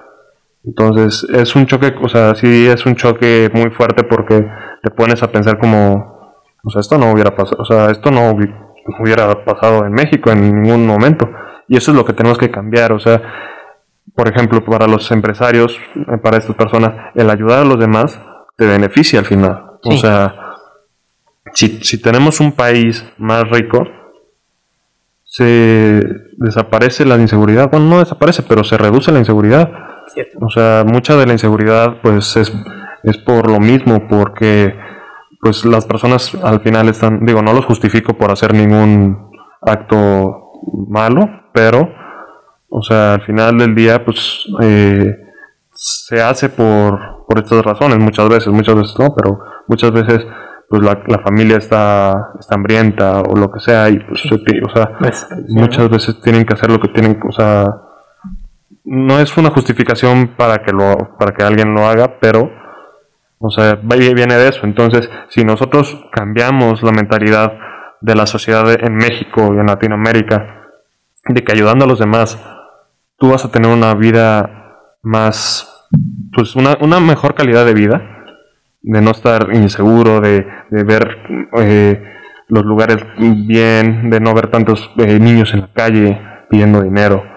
Entonces, es un choque, o sea, sí es un choque muy fuerte porque te pones a pensar como, o sea, esto no hubiera pasado, o sea, esto no hubi- hubiera pasado en México en ningún momento. Y eso es lo que tenemos que cambiar, o sea, por ejemplo, para los empresarios, eh, para estas personas, el ayudar a los demás te beneficia al final. O sea, si, si tenemos un país más rico, se desaparece la inseguridad. Bueno, no desaparece, pero se reduce la inseguridad. O sea, mucha de la inseguridad, pues, es, es por lo mismo, porque pues las personas al final están, digo, no los justifico por hacer ningún acto malo, pero o sea, al final del día, pues eh, se hace por, por estas razones, muchas veces, muchas veces no, pero muchas veces pues la, la familia está, está hambrienta o lo que sea, y pues, o sea, Pues, muchas veces tienen que hacer lo que tienen, o sea, no es una justificación para que lo, para que alguien lo haga, pero o sea, viene de eso. Entonces, si nosotros cambiamos la mentalidad de la sociedad en México y en Latinoamérica, de que ayudando a los demás, tú vas a tener una vida más, pues una, una mejor calidad de vida, de no estar inseguro, de, de ver eh, los lugares bien, de no ver tantos eh, niños en la calle pidiendo dinero.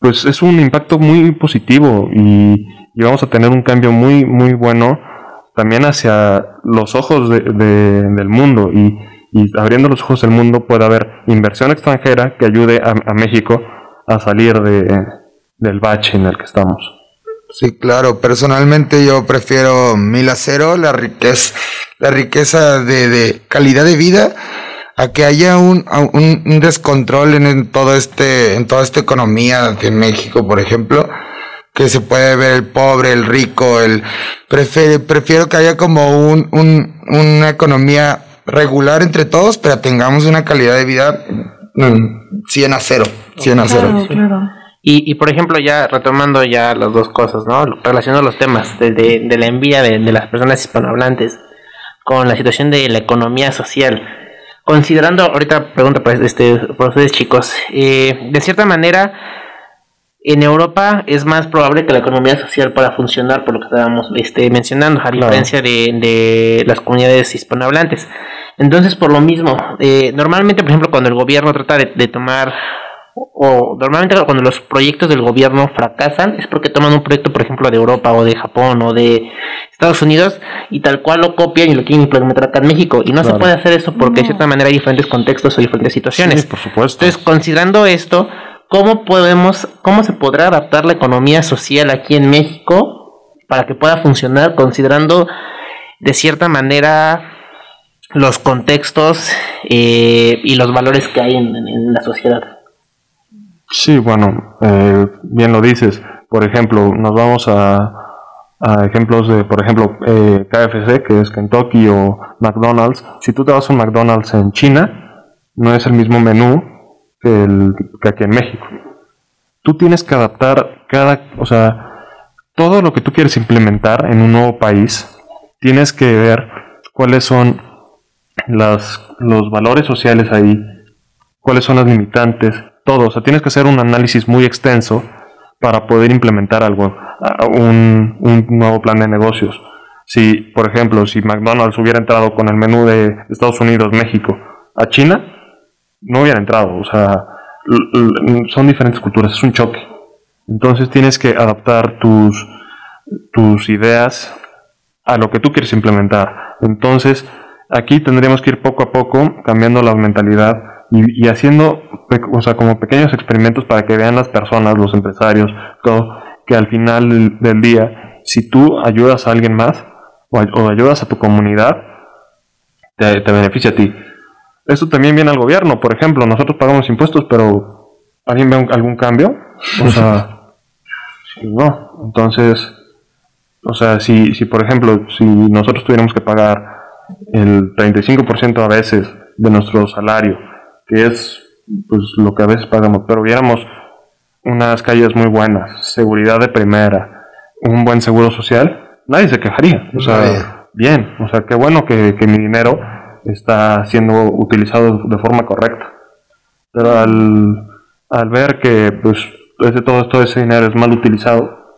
Pues es un impacto muy positivo y, y vamos a tener un cambio muy, muy bueno también hacia los ojos de- de- del mundo y, y abriendo los ojos del mundo puede haber inversión extranjera que ayude a, a México a salir de, del bache en el que estamos. Sí, claro. Personalmente yo prefiero mil a cero, la riqueza, la riqueza de, de calidad de vida, a que haya un, a un, un descontrol en, en todo este, en toda esta economía de México, por ejemplo, que se puede ver el pobre, el rico, el prefiero, prefiero que haya como un, un, una economía regular entre todos, pero tengamos una calidad de vida mm, 100 a cero, 100 a cero. Claro, claro. Y, y por ejemplo, ya retomando ya las dos cosas, ¿no? Relacionando los temas de, de- de la envidia de, de las personas hispanohablantes con la situación de la economía social. Considerando, ahorita pregunta para, este, para ustedes chicos, eh, de cierta manera, en Europa es más probable que la economía social pueda funcionar por lo que estábamos este, mencionando, a diferencia de, de las comunidades hispanohablantes. Entonces, por lo mismo, eh, normalmente, por ejemplo, cuando el gobierno trata de, de tomar, o normalmente cuando los proyectos del gobierno fracasan, es porque toman un proyecto, por ejemplo, de Europa o de Japón o de Estados Unidos y tal cual lo copian y lo quieren implementar acá en México. Y no se puede hacer eso porque de cierta manera hay diferentes contextos o diferentes situaciones. Sí, por supuesto. Entonces, considerando esto, ¿cómo podemos, cómo se podrá adaptar la economía social aquí en México para que pueda funcionar, considerando de cierta manera los contextos eh, y los valores que hay en, en- en la sociedad? Sí, bueno, eh, bien lo dices. Por ejemplo, nos vamos a, a ejemplos de, por ejemplo, eh, KFC, que es Kentucky, o McDonald's. Si tú te vas a un McDonald's en China, no es el mismo menú que, el, que aquí en México. Tú tienes que adaptar cada, o sea, todo lo que tú quieres implementar en un nuevo país, tienes que ver cuáles son las, los valores sociales ahí, cuáles son las limitantes, todo. O sea, tienes que hacer un análisis muy extenso para poder implementar algo, un, nuevo plan de negocios. Si, por ejemplo, si McDonald's hubiera entrado con el menú de Estados Unidos, México, a China, no hubiera entrado. O sea, son diferentes culturas, es un choque. Entonces tienes que adaptar tus, tus ideas a lo que tú quieres implementar. Entonces, aquí tendríamos que ir poco a poco cambiando la mentalidad y, y haciendo, o sea, como pequeños experimentos para que vean las personas, los empresarios, todo, que al final del, día, si tú ayudas a alguien más o, ay- o ayudas a tu comunidad, te, te beneficia a ti. Esto también viene al gobierno, por ejemplo, nosotros pagamos impuestos, pero ¿alguien ve un- algún cambio? O sea, no. Entonces, o sea, si, si por ejemplo, si nosotros tuviéramos que pagar el 35% a veces de nuestro salario, que es pues lo que a veces pagamos, pero viéramos unas calles muy buenas, seguridad de primera, un buen seguro social, nadie se quejaría. O sea, Nadie. bien, o sea, qué bueno que, que mi dinero está siendo utilizado de forma correcta. Pero al, al ver que pues ese, todo, todo ese dinero es mal utilizado,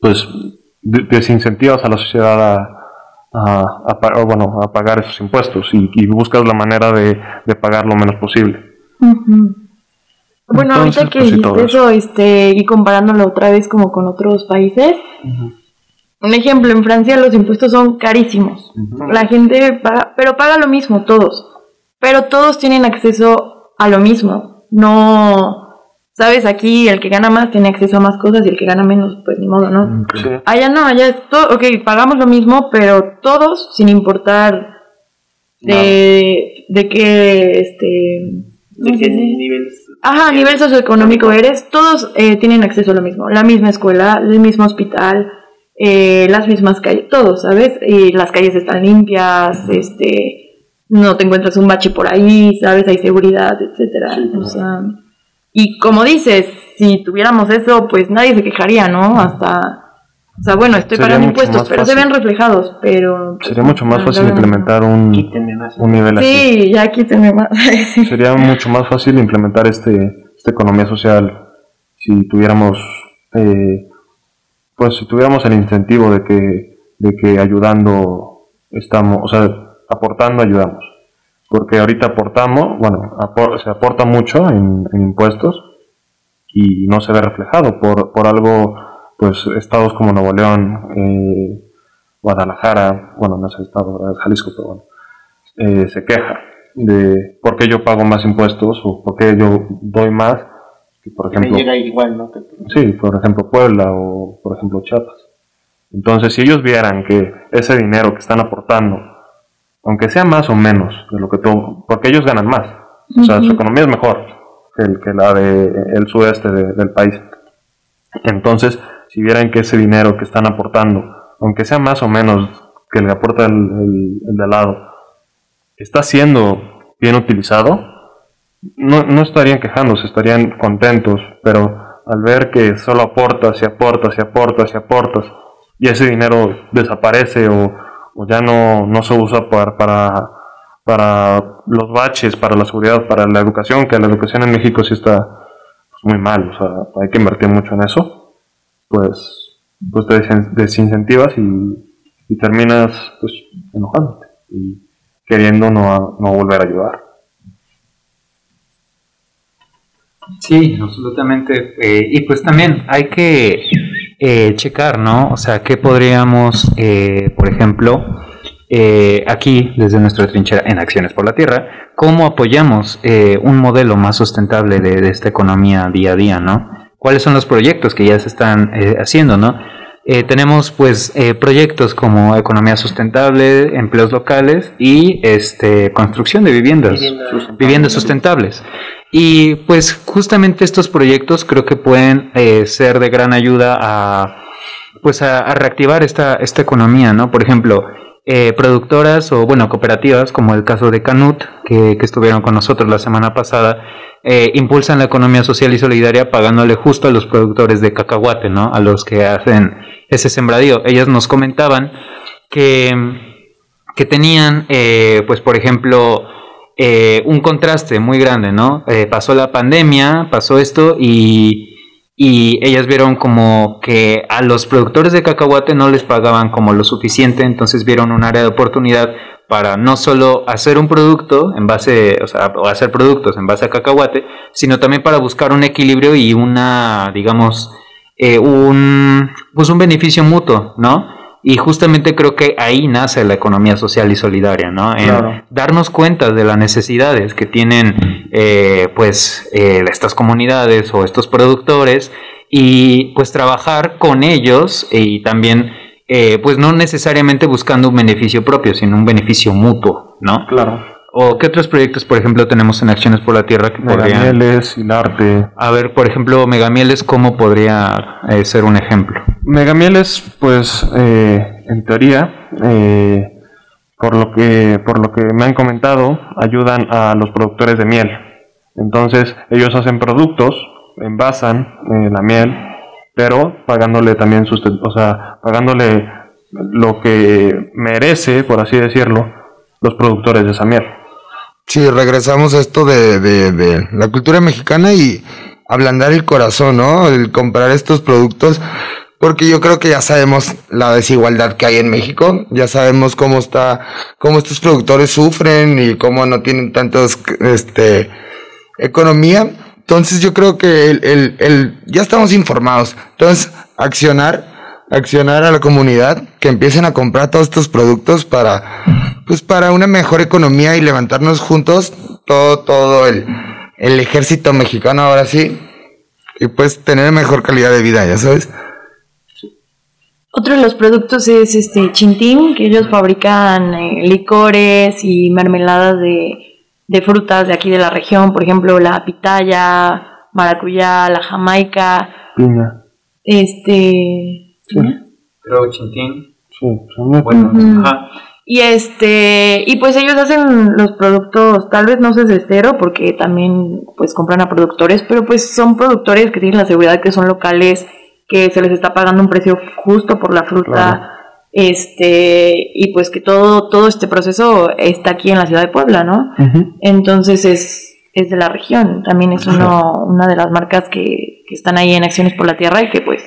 pues de- desincentivas a la sociedad a, a, a pa- o, bueno, a pagar esos impuestos y, y buscas la manera de, de pagar lo menos posible. Bueno, Entonces, ahorita que pues, dijiste eso, este, y comparándolo otra vez como con otros países, un ejemplo, en Francia los impuestos son carísimos. La gente paga, pero paga lo mismo todos. Pero todos tienen acceso a lo mismo. No, sabes, aquí el que gana más tiene acceso a más cosas y el que gana menos, pues ni modo, ¿no? Allá no, allá es todo, ok, pagamos lo mismo, pero todos, sin importar de, de qué, este... ¿cómo se dice? Ajá, a nivel socioeconómico eres, todos eh, tienen acceso a lo mismo, la misma escuela, el mismo hospital, eh, las mismas calles, todos, ¿sabes? Y las calles están limpias, este, no te encuentras un bache por ahí, ¿sabes? Hay seguridad, etcétera. O sea, y como dices, si tuviéramos eso, pues nadie se quejaría, ¿no? Hasta, o sea, bueno, estoy Sería pagando impuestos, pero se ven reflejados, pero... Sería mucho más fácil implementar un, un nivel así. Sí, ya quítenme más. Sí. Sería mucho más fácil implementar este, esta economía social si tuviéramos, eh, pues si tuviéramos el incentivo de que, de que ayudando estamos, o sea, aportando ayudamos. Porque ahorita aportamos, bueno, apor- se aporta mucho en, en impuestos y no se ve reflejado por, por algo, pues estados como Nuevo León, eh, Guadalajara, bueno, no es el estado, es Jalisco, pero bueno, eh, se queja de por qué yo pago más impuestos o por qué yo doy más que, por ejemplo, igual, ¿no? sí, por ejemplo, Puebla o, por ejemplo, Chiapas. Entonces, si ellos vieran que ese dinero que están aportando, aunque sea más o menos de lo que todo, porque ellos ganan más, o sea, su economía es mejor que, el- que la del sudeste de- del país. Entonces, si vieran que ese dinero que están aportando, aunque sea más o menos que le aporta el, el- el de al lado, está siendo bien utilizado, no, no estarían quejándose, estarían contentos, pero al ver que solo aportas y aportas y aportas y aportas y ese dinero desaparece o ya no, no se usa para, para, para los baches, para la seguridad, para la educación, que la educación en México sí está pues, muy mal, o sea, hay que invertir mucho en eso, pues, pues te desincentivas y, y terminas pues enojándote y queriendo no, no volver a ayudar. Sí, absolutamente. Eh, y pues también hay que eh, checar, ¿no? O sea, ¿qué podríamos, eh, por ejemplo, eh, aquí, desde nuestra trinchera en Acciones por la Tierra, cómo apoyamos eh, un modelo más sustentable de, de esta economía día a día, ¿no? ¿Cuáles son los proyectos que ya se están eh, haciendo, ¿no? Eh, tenemos pues eh, proyectos como economía sustentable, empleos locales y este construcción de viviendas, viviendas sustentables. Y pues justamente estos proyectos creo que pueden eh, ser de gran ayuda a pues a, a reactivar esta, esta economía, ¿no? Por ejemplo, eh, productoras o bueno, cooperativas como el caso de Canut, que, que estuvieron con nosotros la semana pasada, eh, impulsan la economía social y solidaria pagándole justo a los productores de cacahuate, ¿no? A los que hacen ese sembradío. Ellas nos comentaban que, que tenían, eh, pues por ejemplo, eh, un contraste muy grande, ¿no? Eh, pasó la pandemia, pasó esto y, y ellas vieron como que a los productores de cacahuate no les pagaban como lo suficiente, entonces vieron un área de oportunidad para no solo hacer un producto en base, o sea, hacer productos en base a cacahuate, sino también para buscar un equilibrio y una, digamos, eh, un, pues un beneficio mutuo, ¿no? Y justamente creo que ahí nace la economía social y solidaria, ¿no? En Claro. darnos cuenta de las necesidades que tienen, eh, pues, eh, estas comunidades o estos productores y, pues, trabajar con ellos y también, eh, pues, no necesariamente buscando un beneficio propio, sino un beneficio mutuo, ¿no? Claro. ¿O qué otros proyectos, por ejemplo, tenemos en Acciones por la Tierra que podrían... Megamieles, Hilarte. A ver, por ejemplo, Megamieles, ¿cómo podría eh, ser un ejemplo? Megamieles, pues, eh, en teoría, eh, por lo que por lo que me han comentado, ayudan a los productores de miel. Entonces, ellos hacen productos, envasan eh, la miel, pero pagándole también sus, o sea, pagándole lo que merece, por así decirlo, los productores de esa miel. Sí, regresamos a esto de, de, de la cultura mexicana y ablandar el corazón, ¿no? El comprar estos productos, porque yo creo que ya sabemos la desigualdad que hay en México, ya sabemos cómo está, cómo estos productores sufren y cómo no tienen tantos, este, economía. Entonces yo creo que el, el, el- ya estamos informados. Entonces, accionar, accionar a la comunidad, que empiecen a comprar todos estos productos para, pues para una mejor economía y levantarnos juntos todo, todo el, el ejército mexicano ahora sí. Y pues tener mejor calidad de vida, ya sabes. Otro de los productos es este Chintín, que ellos fabrican eh, licores y mermeladas de, de frutas de aquí de la región, por ejemplo, la pitaya, maracuyá, la jamaica, Piña. este... Creo Chintín. Sí, son muy Bueno, Ujú. ajá. Y este, y pues ellos hacen los productos, tal vez no sé de cero, porque también pues compran a productores, pero pues son productores que tienen la seguridad que son locales, que se les está pagando un precio justo por la fruta, Claro. este, y pues que todo, todo este proceso está aquí en la ciudad de Puebla, ¿no? Entonces es, es de la región, también es uno, una de las marcas que, que están ahí en Acciones por la Tierra y que pues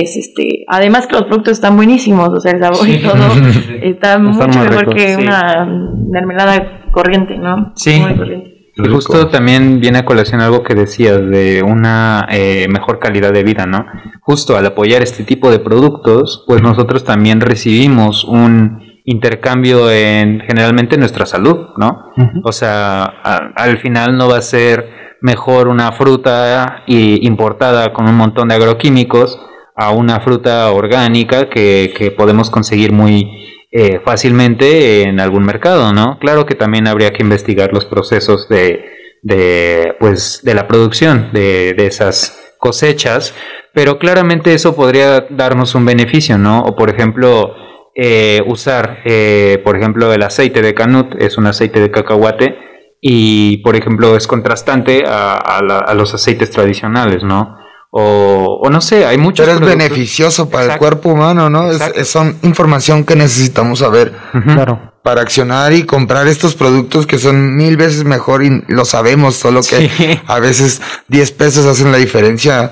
es este, además que los productos están buenísimos, o sea, el sabor y todo está mucho mejor ricos, que sí. una mermelada corriente, ¿no? Sí. Muy corriente. Y justo también viene a colación algo que decías de una eh, mejor calidad de vida, ¿no? Justo al apoyar este tipo de productos, pues nosotros también recibimos un intercambio en generalmente nuestra salud, ¿no? O sea, a- al final no va a ser mejor una fruta i- importada con un montón de agroquímicos a una fruta orgánica que, que podemos conseguir muy eh, fácilmente en algún mercado, ¿no? Claro que también habría que investigar los procesos de, de pues, de la producción de, de esas cosechas, pero claramente eso podría darnos un beneficio, ¿no? O por ejemplo, eh, usar, eh, por ejemplo, el aceite de canut, es un aceite de cacahuate, y por ejemplo es contrastante a, a los aceites tradicionales, ¿no? O, o no sé, hay muchos Pero es productos- beneficioso para el cuerpo humano, ¿no? Es, son información que necesitamos saber Claro. para accionar y comprar estos productos que son mil veces mejor y lo sabemos, solo que Sí. a veces 10 pesos hacen la diferencia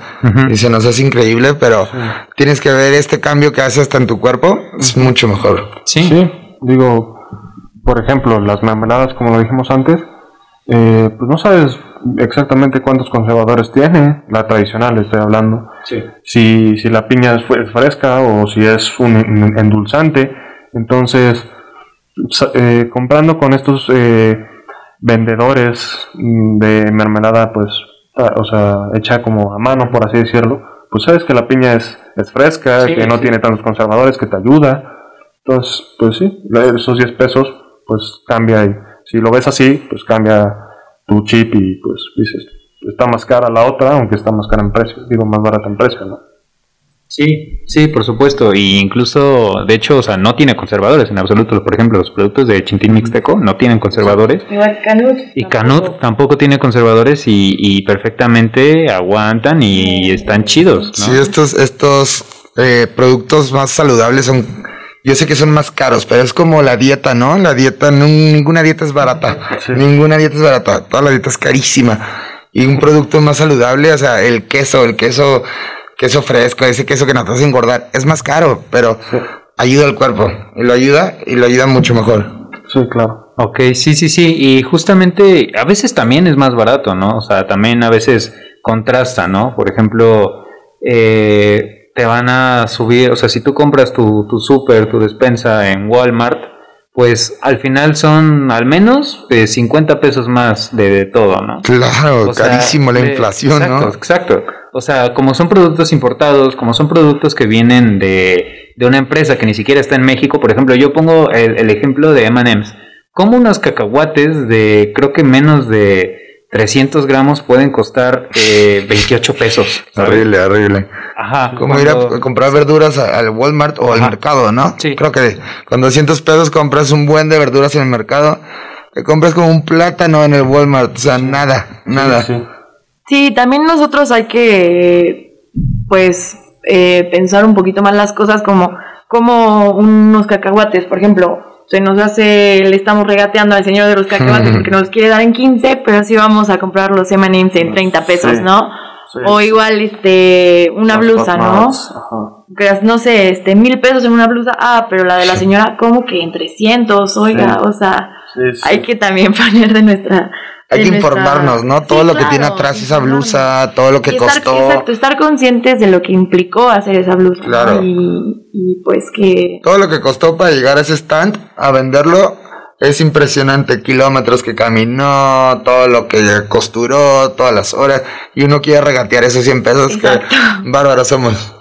y se nos hace increíble, pero tienes que ver este cambio que hace hasta en tu cuerpo, es mucho mejor. Sí, Sí, digo, por ejemplo, las mermeladas, como lo dijimos antes, eh, pues no sabes exactamente cuántos conservadores tiene, la tradicional estoy hablando. Si, si la piña es, fresca o si es un en- endulzante. Entonces, eh, comprando con estos eh, vendedores mm, de mermelada, pues, ah, o sea, hecha como a mano, por así decirlo, pues sabes que la piña es, es fresca, Sí, que no sí. tiene tantos conservadores, que te ayuda. Entonces, pues sí, esos 10 pesos, pues cambia. Y si lo ves así, pues cambia tu chip y pues dices, está más cara la otra, aunque está más cara en precio, digo, más barata en precio, ¿no? Sí, sí, por supuesto. Y incluso, de hecho, o sea, no tiene conservadores en absoluto. Por ejemplo, los productos de Chintín Mixteco no tienen conservadores. Igual Canut. Y Canut tampoco tiene conservadores y, y perfectamente aguantan y están chidos, ¿no? Sí, estos, estos eh, productos más saludables son, yo sé que son más caros, pero es como la dieta, ¿no? La dieta, no- ninguna dieta es barata, ninguna dieta es barata, toda la dieta es carísima. Y un producto más saludable, o sea, el queso, el queso, queso fresco, ese queso que no te hace engordar, es más caro, pero ayuda al cuerpo, y lo ayuda, y lo ayuda mucho mejor. Sí, claro. Ok, sí, sí, sí. Y justamente a veces también es más barato, ¿no? O sea, también a veces contrasta, ¿no? Por ejemplo, eh, te van a subir, o sea, si tú compras tu, tu súper, tu despensa en Walmart, pues al final son al menos eh, 50 pesos más de, de todo, ¿no? Claro, O sea, carísimo la de- inflación, exacto, ¿no? Exacto. O sea, como son productos importados, como son productos que vienen de, de una empresa que ni siquiera está en México, por ejemplo, yo pongo el, el ejemplo de M&M's. Como unos cacahuates de creo que menos de 300 gramos pueden costar eh, 28 pesos. Horrible, horrible. Ajá. Como ir a comprar verduras al Walmart o al mercado, ¿no? Sí. Creo que con 200 pesos compras un buen de verduras en el mercado. Te compras como un plátano en el Walmart. O sea, nada, nada. Sí, Sí, también nosotros hay que, pues, eh, pensar un poquito más las cosas como, como unos cacahuates, por ejemplo. Se nos hace, le estamos regateando al señor de los cacahuates porque nos quiere dar en 15, pero sí vamos a comprar los M&M's en 30 pesos, Sí. ¿no? Sí, o igual, este, una blusa, ¿no? Ajá. No sé, este, mil pesos en una blusa, ah, pero la de la señora, ¿cómo que en 300? Oiga, Sí. o sea, Hay que también poner de nuestra... Hay de que nuestra- informarnos, ¿no? Sí, Todo lo que tiene atrás esa blusa, todo lo que estar, costó. Exacto, estar conscientes de lo que implicó hacer esa blusa. Claro. Y, y pues que... Todo lo que costó para llegar a ese stand a venderlo es impresionante. Kilómetros que caminó, todo lo que costuró, todas las horas. Y uno quiere regatear esos 100 pesos Exacto. que bárbaros somos.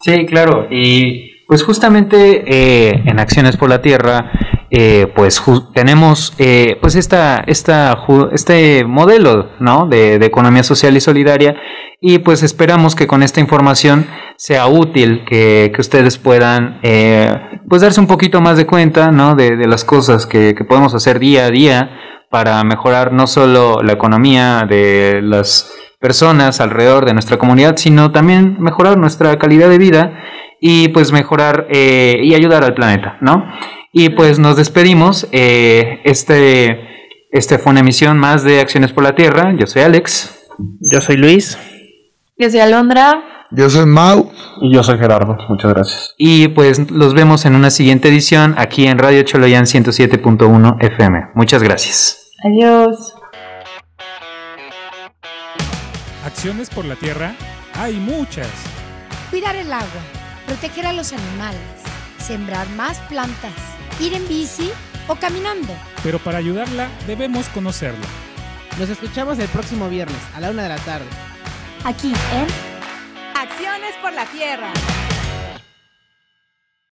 Sí, claro. Y pues justamente eh, en Acciones por la Tierra, eh, pues tenemos eh, pues esta, esta, este modelo ¿no? de, economía social y solidaria y pues esperamos que con esta información sea útil, que, que ustedes puedan eh, pues darse un poquito más de cuenta ¿no? de, de las cosas que, que podemos hacer día a día para mejorar no solo la economía de las personas alrededor de nuestra comunidad, sino también mejorar nuestra calidad de vida y pues mejorar eh, y ayudar al planeta, ¿no? Y pues nos despedimos. eh, este, este fue una emisión más de Acciones por la Tierra. Yo soy Alex. Yo soy Luis. Yo soy Alondra. Yo soy Mau. Y yo soy Gerardo, muchas gracias. Y pues los vemos en una siguiente edición aquí en Radio Choloyan 107.1 FM. Muchas gracias. Adiós. Acciones por la tierra hay muchas. Cuidar el agua, proteger a los animales, sembrar más plantas, ir en bici o caminando. Pero para ayudarla debemos conocerla. Nos escuchamos el próximo viernes a la una de la tarde. Aquí en Acciones por la Tierra.